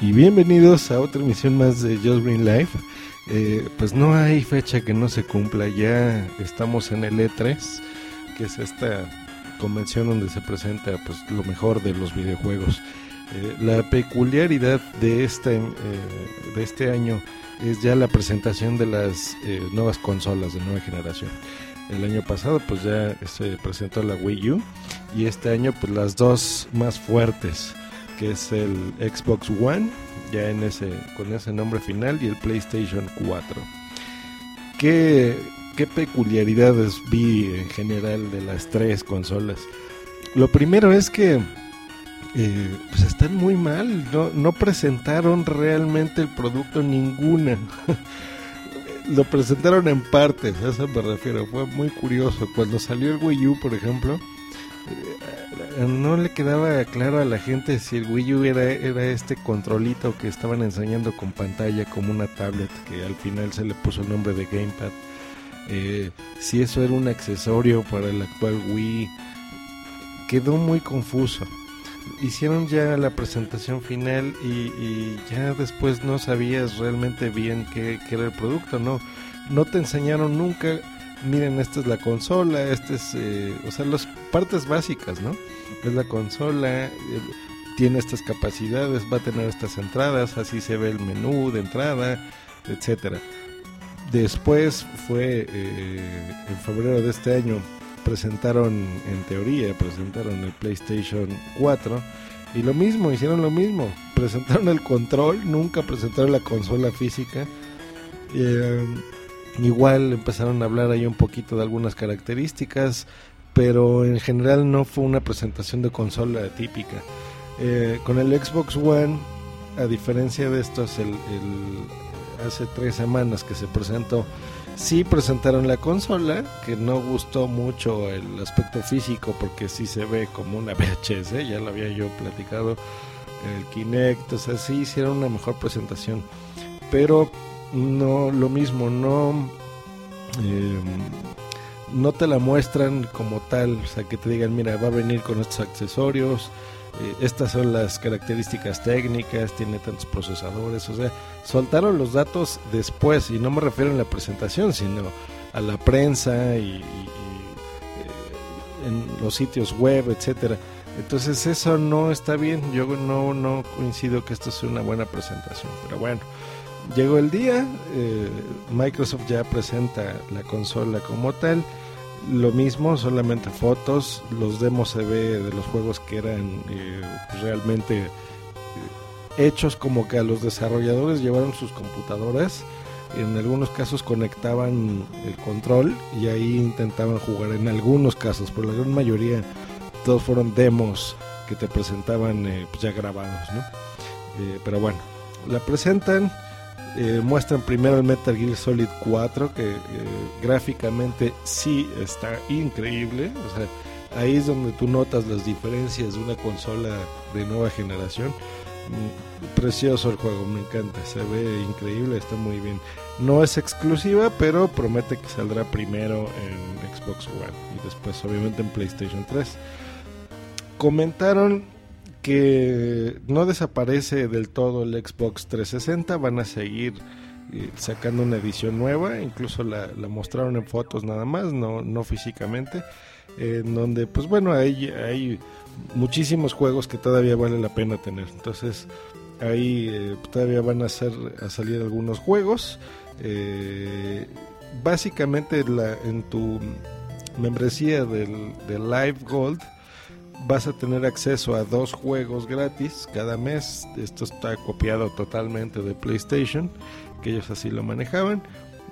y bienvenidos a otra emisión más de Just Green Life. Eh, pues no hay fecha que no se cumpla, ya estamos en el E3, que es esta convención donde se presenta pues lo mejor de los videojuegos. Eh, la peculiaridad de este, eh, de este año es ya la presentación de las nuevas consolas de nueva generación. El año pasado pues ya se presentó la Wii U y este año pues las dos más fuertes que es el Xbox One, ya en ese, con ese nombre final, y el PlayStation 4. ¿Qué, qué peculiaridades vi en general de las tres consolas? Lo primero es que eh, pues están muy mal, no, no presentaron realmente el producto ninguna. Lo presentaron en partes, a eso me refiero, fue muy curioso. Cuando salió el Wii U, por ejemplo, no le quedaba claro a la gente si el Wii U era, era este controlito que estaban enseñando con pantalla como una tablet, que al final se le puso el nombre de Gamepad. Eh, si eso era un accesorio para el actual Wii, quedó muy confuso. Hicieron ya la presentación final y, ya después no sabías realmente bien qué, qué era el producto, ¿no? No te enseñaron nunca miren, esta es la consola, este es, eh, o sea, las partes básicas, ¿no? Es la consola, eh, tiene estas capacidades, va a tener estas entradas, así se ve el menú de entrada, etcétera. Después fue eh, en febrero de este año presentaron en teoría presentaron el PlayStation 4 y lo mismo hicieron lo mismo presentaron el control nunca presentaron la consola física Igual empezaron a hablar ahí un poquito de algunas características, pero en general no fue una presentación de consola típica. Eh, con el Xbox One, a diferencia de estos, el, hace tres semanas que se presentó, sí presentaron la consola, que no gustó mucho el aspecto físico porque sí se ve como una VHS, ya lo había yo platicado, el Kinect, o sea, sí hicieron una mejor presentación, pero no lo mismo, no eh, no te la muestran como tal, o sea, que te digan, mira, va a venir con estos accesorios, eh, estas son las características técnicas, tiene tantos procesadores, o sea, soltaron los datos después, y no me refiero a la presentación, sino a la prensa y, eh, en los sitios web, etcétera. Entonces eso no está bien, yo no, no coincido que esto sea una buena presentación, pero bueno. Llegó el día, eh, Microsoft ya presenta la consola como tal. Lo mismo, solamente fotos, los demos se ve de los juegos que eran eh, realmente eh, hechos como que a los desarrolladores llevaron sus computadoras. En algunos casos conectaban el control y ahí intentaban jugar. En algunos casos, por la gran mayoría, todos fueron demos que te presentaban pues ya grabados, ¿no? pero bueno, la presentan eh, muestran primero el Metal Gear Solid 4, que eh, gráficamente sí está increíble. Ahí es donde tú notas las diferencias de una consola de nueva generación. Mm, precioso el juego, me encanta, se ve increíble, está muy bien. No es exclusiva, pero promete que saldrá primero en Xbox One y después obviamente en PlayStation 3. Comentaron que no desaparece del todo el Xbox 360, van a seguir eh, sacando una edición nueva, incluso la, mostraron en fotos nada más, no, no físicamente, en donde pues bueno, hay, hay muchísimos juegos que todavía vale la pena tener, entonces ahí eh, todavía van a, hacer, a salir algunos juegos, eh, básicamente en tu membresía del, del Live Gold, vas a tener acceso a dos juegos gratis cada mes. Esto está copiado totalmente de PlayStation, que ellos así lo manejaban.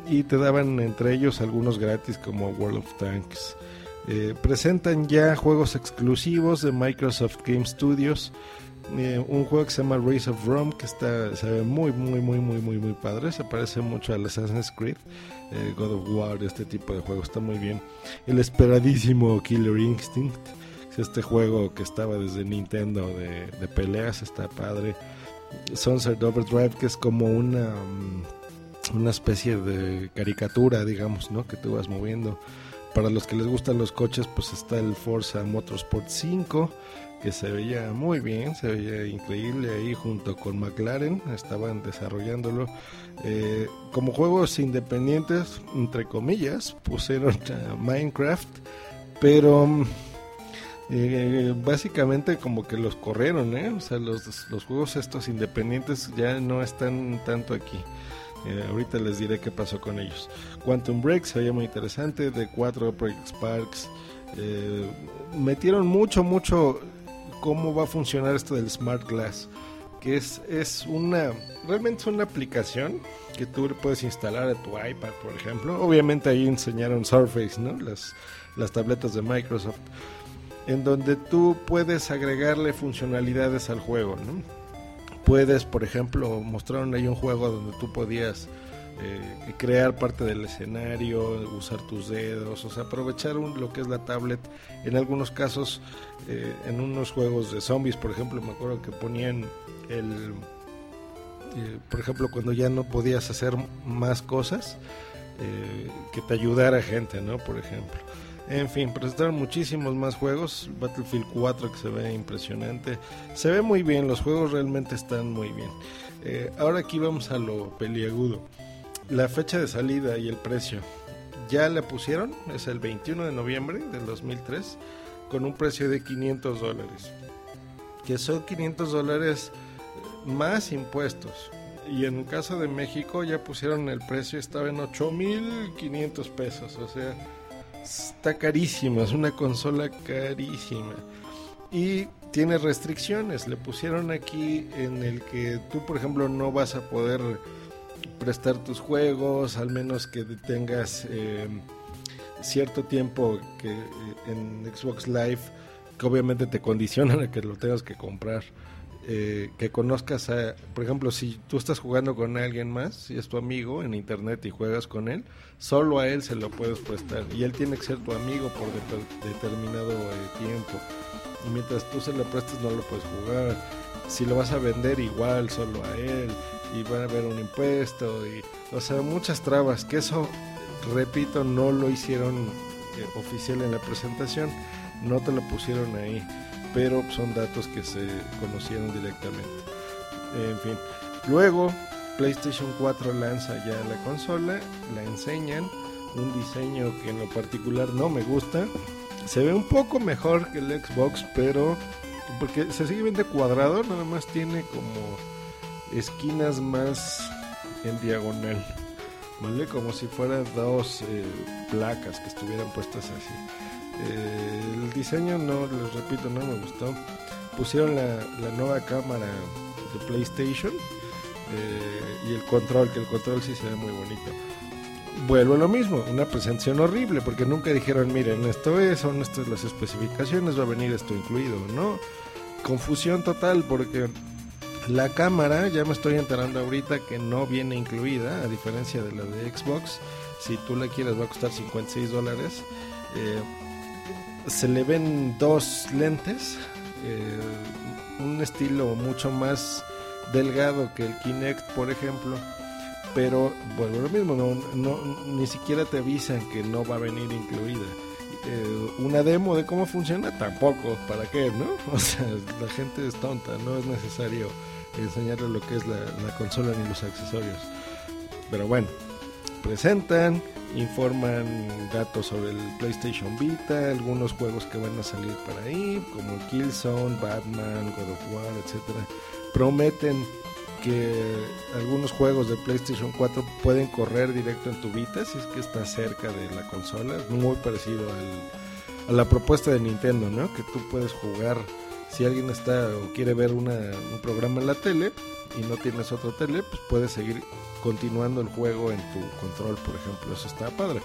Y te daban entre ellos algunos gratis como World of Tanks. Eh, presentan ya juegos exclusivos de Microsoft Game Studios. Eh, un juego que se llama Race of Rome que está se ve muy muy muy muy muy muy padre se parece mucho al Assassin's Creed eh, God of War este tipo de juegos está muy bien el esperadísimo Killer Instinct este juego que estaba desde Nintendo de, peleas está padre. Sunset Overdrive, que es como una, mm, una especie de caricatura, digamos, ¿no? Que tú vas moviendo. Para los que les gustan los coches, pues está el Forza Motorsport 5. que se veía muy bien, se veía increíble ahí junto con McLaren, estaban desarrollándolo. Eh, como juegos independientes, entre comillas, pusieron Minecraft, pero eh, básicamente como que los corrieron, ¿eh? O sea, los, los juegos estos independientes ya no están tanto aquí. Eh, ahorita les diré qué pasó con ellos. Quantum Break se veía muy interesante, de 4 Project Sparks. Eh, metieron mucho, mucho cómo va a funcionar esto del Smart Glass, que es, es una, realmente es una aplicación que tú puedes instalar a tu iPad, por ejemplo. Obviamente ahí enseñaron Surface, ¿no? Las, las tabletas de Microsoft, en donde tú puedes agregarle funcionalidades al juego, ¿no? Puedes, por ejemplo, mostraron ahí un juego donde tú podías eh, crear parte del escenario, usar tus dedos, o sea, aprovechar lo que es la tablet. En algunos casos, eh, en unos juegos de zombies, por ejemplo, me acuerdo que ponían el, eh, por ejemplo, cuando ya no podías hacer más cosas, que te ayudara gente, ¿no? Por ejemplo. En fin, presentaron muchísimos más juegos. Battlefield 4 que se ve impresionante. Se ve muy bien, los juegos realmente están muy bien. ahora aquí vamos a lo peliagudo. La fecha de salida y el precio ya le pusieron, es el 21 de noviembre del 2003, con un precio de 500 dólares. Que son 500 dólares más impuestos. Y en el caso de México ya pusieron el precio, estaba en 8.500 pesos. O sea, está carísima, es una consola carísima. Y tiene restricciones. Le pusieron aquí en el que tú, por ejemplo, no vas a poder prestar tus juegos, al menos que tengas eh, cierto tiempo que eh, en Xbox Live, que obviamente te condicionan a que lo tengas que comprar. Eh, que conozcas a, por ejemplo, si tú estás jugando con alguien más, si es tu amigo en internet y juegas con él, solo a él se lo puedes prestar y él tiene que ser tu amigo por determinado tiempo. Y mientras tú se lo prestes no lo puedes jugar. Si lo vas a vender igual, solo a él y van a haber un impuesto y o sea muchas trabas que eso repito no lo hicieron eh, oficial en la presentación no te lo pusieron ahí pero son datos que se conocieron directamente en fin luego PlayStation 4 lanza ya la consola la enseñan un diseño que en lo particular no me gusta se ve un poco mejor que el Xbox pero porque se sigue viendo cuadrado nada más tiene como esquinas más en diagonal, ¿vale? Como si fueran dos eh, placas que estuvieran puestas así. El diseño no, les repito, no me gustó. Pusieron la, la nueva cámara de PlayStation eh, y el control, que el control sí se ve muy bonito. Vuelvo a lo mismo, una presentación horrible, porque nunca dijeron, miren, esto es, son estas las especificaciones, va a venir esto incluido, ¿no? Confusión total, porque la cámara, ya me estoy enterando ahorita que no viene incluida, a diferencia de la de Xbox. Si tú la quieres va a costar 56 dólares. Eh, se le ven dos lentes, eh, un estilo mucho más delgado que el Kinect, por ejemplo. Pero bueno, lo mismo, no, ni siquiera te avisan que no va a venir incluida. Eh, una demo de cómo funciona, tampoco, ¿para qué? ¿No? O sea, la gente es tonta, no es necesario enseñarle lo que es la, consola ni los accesorios. Pero bueno, presentan, informan datos sobre el PlayStation Vita, algunos juegos que van a salir para ahí, como Killzone, Batman, God of War, etcétera. Prometen que algunos juegos de PlayStation 4 pueden correr directo en tu Vita si es que está cerca de la consola, muy parecido a la propuesta de Nintendo, ¿no? Que tú puedes jugar si alguien está o quiere ver un programa en la tele y no tienes otra tele, pues puedes seguir continuando el juego en tu control, por ejemplo. Eso está padre.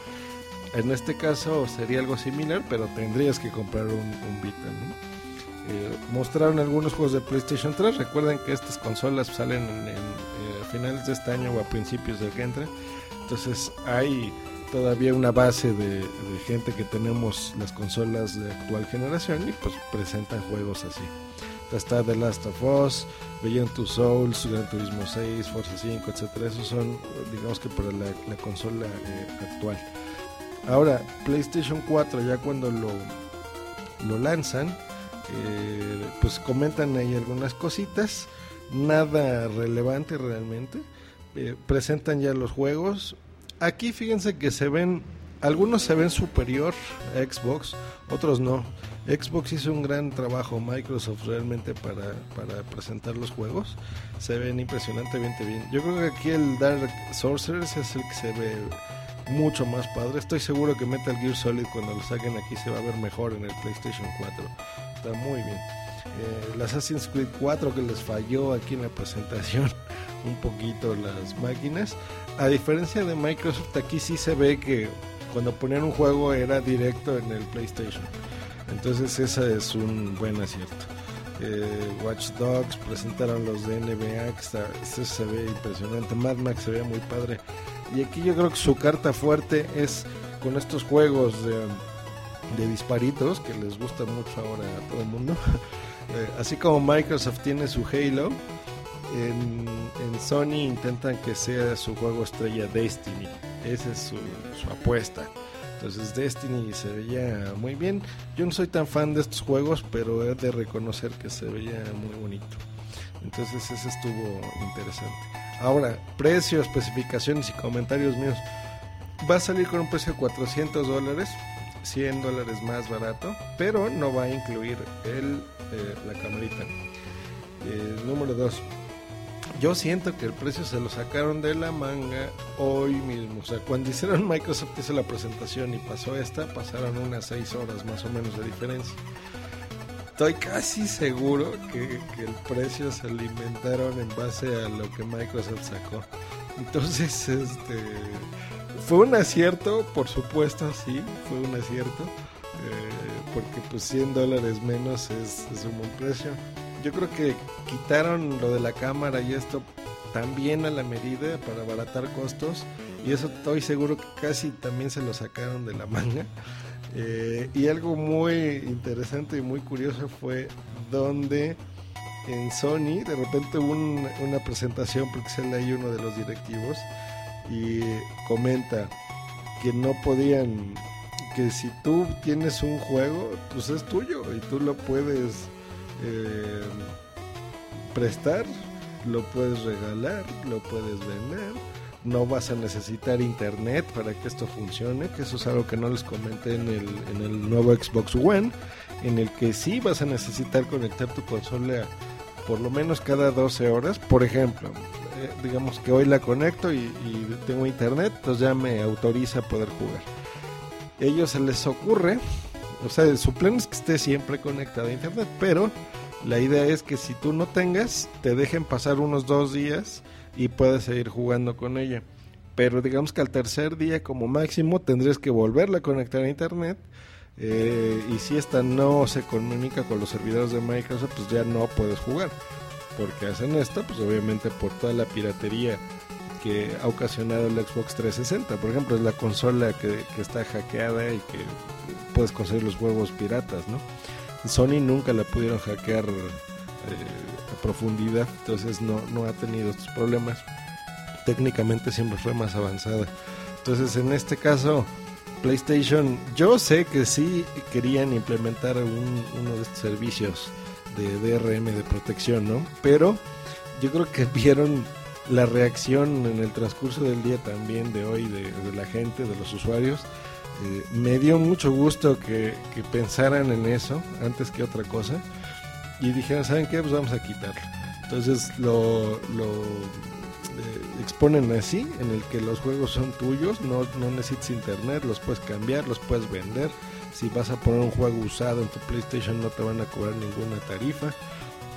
En este caso sería algo similar, pero tendrías que comprar un, un Vita. Eh, mostraron algunos juegos de PlayStation 3. Recuerden que estas consolas salen en, eh, a finales de este año o a principios del que entra. Entonces hay todavía una base de, gente que tenemos las consolas de actual generación y pues presentan juegos así. Está The Last of Us, Beyond Two Souls, Gran Turismo 6, Forza 5, etcétera. Esos son, digamos que para la, consola eh, actual. Ahora, PlayStation 4 ya cuando lo, lo lanzan, Eh, pues comentan ahí algunas cositas, nada relevante realmente. Eh, presentan ya los juegos. Aquí fíjense que se ven, algunos se ven superior a Xbox, otros no. Xbox hizo un gran trabajo, Microsoft realmente para, para presentar los juegos. Se ven impresionantemente bien. Yo creo que aquí el Dark Sorcerers es el que se ve mucho más padre. Estoy seguro que Metal Gear Solid cuando lo saquen aquí se va a ver mejor en el PlayStation 4. Está muy bien. Eh, el Assassin's Creed 4 que les falló aquí en la presentación un poquito las máquinas. A diferencia de Microsoft, aquí sí se ve que cuando ponían un juego era directo en el PlayStation. Entonces ese es un buen acierto. Eh, Watch Dogs presentaron los de NBA, que está, este se ve impresionante. Mad Max se ve muy padre. Y aquí yo creo que su carta fuerte es con estos juegos de, disparitos que les gusta mucho ahora a todo el mundo. Eh, así como Microsoft tiene su Halo, en, Sony intentan que sea su juego estrella Destiny. Esa es su apuesta. Entonces Destiny se veía muy bien. Yo no soy tan fan de estos juegos, pero he de reconocer que se veía muy bonito. Entonces ese estuvo interesante. Ahora, precio, especificaciones y comentarios míos. Va a salir con un precio de 400 dólares, 100 dólares más barato, pero no va a incluir el, eh, la camarita. Eh, número 2 yo siento que el precio se lo sacaron de la manga hoy mismo. O sea, cuando hicieron Microsoft hizo la presentación y pasó esta, pasaron unas 6 horas más o menos de diferencia. Estoy casi seguro que, el precio se lo inventaron en base a lo que Microsoft sacó. Entonces, este fue un acierto, por supuesto, sí, fue un acierto. Eh, porque pues 100 dólares menos es, es un buen precio yo creo que quitaron lo de la cámara y esto también a la medida para abaratar costos y eso estoy seguro que casi también se lo sacaron de la manga. Eh, y algo muy interesante y muy curioso fue donde en Sony de repente hubo una presentación porque se ahí uno de los directivos y comenta que no podían que si tú tienes un juego pues es tuyo y tú lo puedes eh, prestar, lo puedes regalar, lo puedes vender. No vas a necesitar internet para que esto funcione, que eso es algo que no les comenté en el, en el nuevo Xbox One, en el que sí vas a necesitar conectar tu consola por lo menos cada 12 horas. Por ejemplo, eh, digamos que hoy la conecto y, y, tengo internet, entonces ya me autoriza a poder jugar. Ellos se les ocurre o sea, su plan es que esté siempre conectado a internet, pero la idea es que si tú no tengas, te dejen pasar unos dos días y puedes seguir jugando con ella. Pero digamos que al tercer día como máximo tendrías que volverla a conectar a internet. Eh, y si esta no se comunica con los servidores de Microsoft, pues ya no puedes jugar. Porque hacen esto, pues obviamente por toda la piratería que ha ocasionado el Xbox 360. Por ejemplo, es la consola que, está hackeada y que puedes conseguir los huevos piratas, ¿no? Sony nunca la pudieron hackear eh, a profundidad, entonces no, no ha tenido estos problemas. Técnicamente siempre fue más avanzada. Entonces, en este caso, PlayStation, yo sé que sí querían implementar uno de estos servicios de DRM de protección, ¿no? Pero yo creo que vieron la reacción en el transcurso del día también de hoy de, la gente, de los usuarios, eh, me dio mucho gusto que, pensaran en eso antes que otra cosa y dijeron, ¿saben qué? Pues vamos a quitarlo. Entonces lo, lo eh, exponen así, en el que los juegos son tuyos, no, no necesitas internet, los puedes cambiar, los puedes vender. Si vas a poner un juego usado en tu PlayStation no te van a cobrar ninguna tarifa.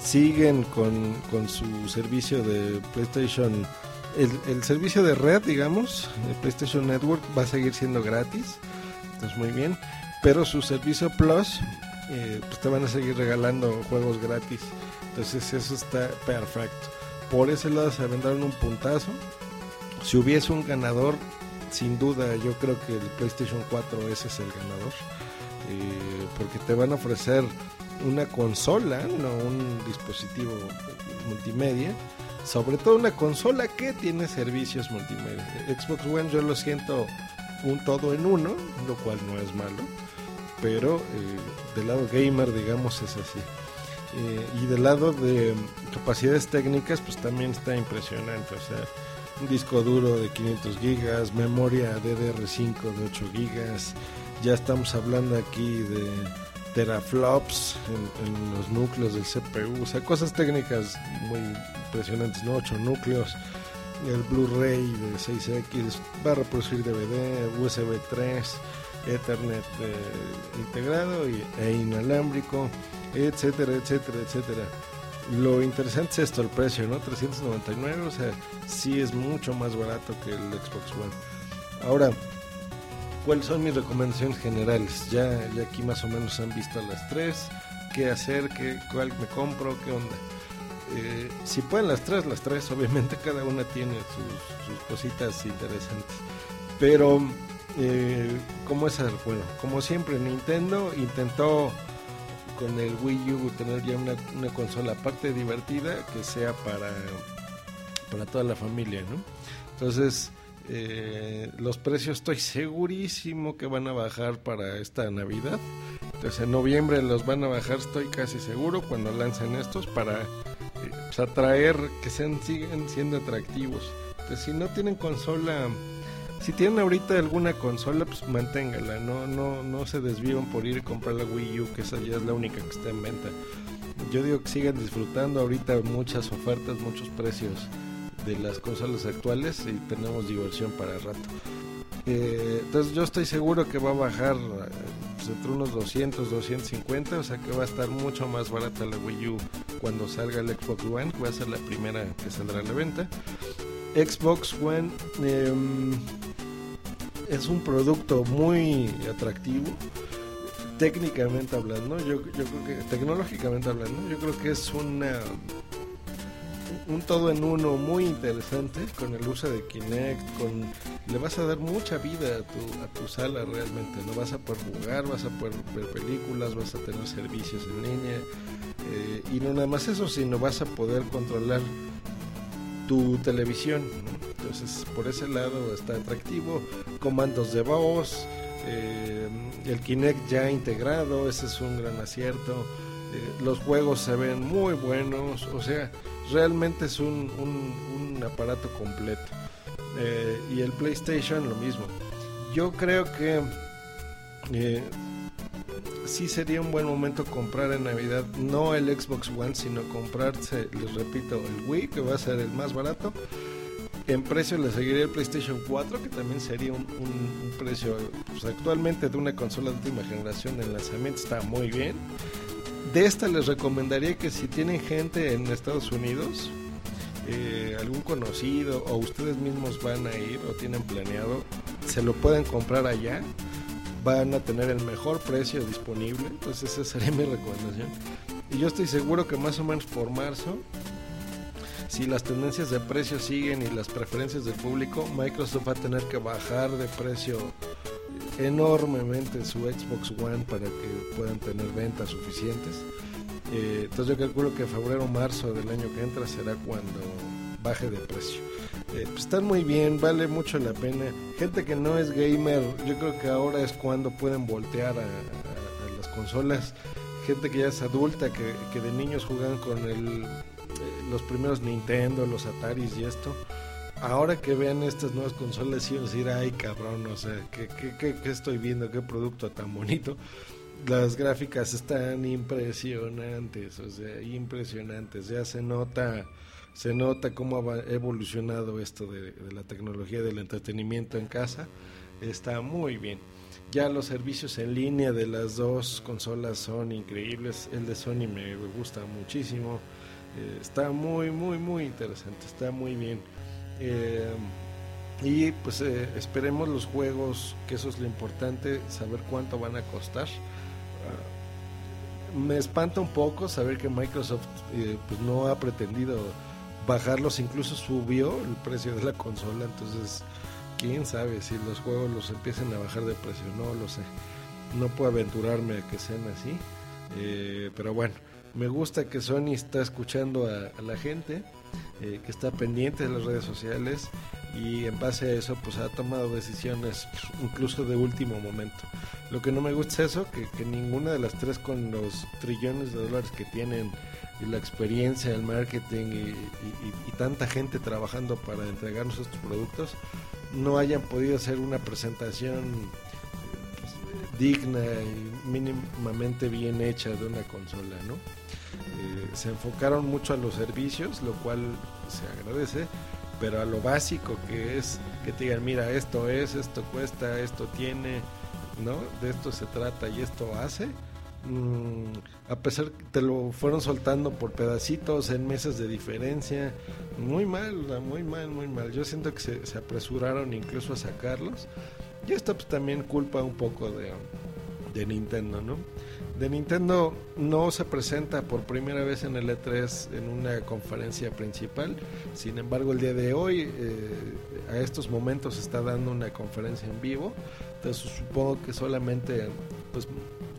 Siguen con, con su servicio de PlayStation el, servicio de red, digamos, el PlayStation Network va a seguir siendo gratis, entonces muy bien, pero su servicio Plus, eh, pues te van a seguir regalando juegos gratis, entonces eso está perfecto. Por ese lado se aventaron un puntazo. Si hubiese un ganador, sin duda yo creo que el PlayStation 4 ese es el ganador, eh, porque te van a ofrecer una consola, no un dispositivo multimedia sobre todo una consola que tiene servicios multimedia. Xbox One yo lo siento un todo en uno, lo cual no es malo, pero del lado gamer, digamos, es así. y del lado de capacidades técnicas, pues también está impresionante. O sea, un disco duro de 500 gigas, memoria DDR5 de 8 gigas. Ya estamos hablando aquí de teraflops en, los núcleos del CPU, o sea, cosas técnicas muy impresionantes, ¿no? 8 núcleos, el Blu-ray de 6X, va a reproducir DVD, USB 3, Ethernet eh, integrado y, e inalámbrico, etcétera, etcétera, etcétera. Lo interesante es esto, el precio, ¿no? 399, o sea, sí es mucho más barato que el Xbox One. Ahora, ¿cuáles son mis recomendaciones generales? Ya, ya aquí más o menos han visto las tres. ¿Qué hacer? Qué, ¿Cuál me compro? ¿Qué onda? Eh, si pueden las tres, las tres, obviamente cada una tiene sus, cositas interesantes. Pero, eh, ¿cómo es? Bueno, como siempre, Nintendo intentó con el Wii U tener ya una, consola aparte divertida que sea para, para toda la familia, ¿no? Entonces, eh, los precios estoy segurísimo que van a bajar para esta Navidad. Entonces en noviembre los van a bajar, estoy casi seguro, cuando lancen estos para eh, pues, atraer que sean, siguen siendo atractivos. Entonces si no tienen consola si tienen ahorita alguna consola, pues manténgala, no, no, no se desvíen por ir a comprar la Wii U, que esa ya es la única que está en venta. Yo digo que sigan disfrutando ahorita muchas ofertas, muchos precios de las consolas actuales y tenemos diversión para rato. Eh, entonces yo estoy seguro que va a bajar pues, entre unos 200, 250, o sea que va a estar mucho más barata la Wii U cuando salga el Xbox One, va a ser la primera que saldrá a la venta. Xbox One em, es un producto muy atractivo técnicamente hablando yo, yo creo que tecnológicamente hablando yo creo que es una un todo en uno muy interesante con el uso de Kinect con le vas a dar mucha vida a tu, a tu sala realmente no vas a poder jugar vas a poder ver películas vas a tener servicios en línea eh, y no nada más eso sino vas a poder controlar tu televisión. Entonces, por ese lado está atractivo. Comandos de voz, eh, el Kinect ya integrado, ese es un gran acierto. Eh, los juegos se ven muy buenos, o sea, realmente es un, un, aparato completo. Eh, y el PlayStation lo mismo. Yo creo que sí sería un buen momento comprar en Navidad no el Xbox One, sino comprarse, les repito, el Wii, que va a ser el más barato. En precio le seguiría el PlayStation 4, que también sería un, precio pues, actualmente de una consola de última generación en lanzamiento, está muy bien. De esta les recomendaría que si tienen gente en Estados Unidos, eh, algún conocido o ustedes mismos van a ir o tienen planeado, se lo pueden comprar allá van a tener el mejor precio disponible. Entonces esa sería mi recomendación. Y yo estoy seguro que más o menos por marzo, si las tendencias de precio siguen y las preferencias del público, Microsoft va a tener que bajar de precio enormemente su Xbox One para que puedan tener ventas suficientes. Eh, entonces yo calculo que febrero o marzo del año que entra será cuando baje de precio. Eh, pues están muy bien, vale mucho la pena. Gente que no es gamer, yo creo que ahora es cuando pueden voltear a, las consolas. Gente que ya es adulta, que, de niños jugaban con el, eh, los primeros Nintendo, los Ataris y esto. Ahora que vean estas nuevas consolas, y decir, ay cabrón, o sea, ¿qué, qué, qué estoy viendo? ¿Qué producto tan bonito? Las gráficas están impresionantes, o sea, impresionantes. Ya se nota se nota cómo ha evolucionado esto de, la tecnología del entretenimiento en casa. Está muy bien. Ya los servicios en línea de las dos consolas son increíbles. El de Sony me gusta muchísimo. Eh, está muy, muy, muy interesante. Está muy bien. Eh, y pues eh, esperemos los juegos, que eso es lo importante, saber cuánto van a costar. Ah, me espanta un poco saber que Microsoft pues no ha pretendido bajarlos, incluso subió el precio de la consola, entonces quién sabe si los juegos los empiecen a bajar de precio, no lo sé. No puedo aventurarme a que sean así, eh, pero bueno, me gusta que Sony está escuchando a, la gente, eh, que está pendiente de las redes sociales y en base a eso pues ha tomado decisiones incluso de último momento. Lo que no me gusta es eso, que, que ninguna de las tres con los trillones de dólares que tienen y la experiencia, el marketing y, y, tanta gente trabajando para entregarnos estos productos, no hayan podido hacer una presentación pues, digna y mínimamente bien hecha de una consola, ¿no? Se enfocaron mucho a los servicios, lo cual se agradece, pero a lo básico que es que te digan, mira, esto es, esto cuesta, esto tiene, ¿no? De esto se trata y esto hace. Mm, a pesar que te lo fueron soltando por pedacitos en meses de diferencia, muy mal, muy mal, muy mal. Yo siento que se, se apresuraron incluso a sacarlos. Y esto pues, también culpa un poco de, de Nintendo, ¿no? De Nintendo no se presenta por primera vez en el E3 en una conferencia principal. Sin embargo, el día de hoy, eh, a estos momentos, está dando una conferencia en vivo. Entonces, supongo que solamente pues,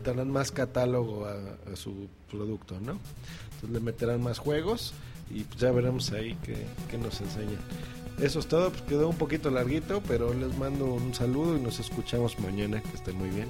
darán más catálogo a, su producto, ¿no? Entonces, le meterán más juegos y pues, ya veremos ahí qué, nos enseñan. Eso es todo, pues quedó un poquito larguito, pero les mando un saludo y nos escuchamos mañana. Que estén muy bien.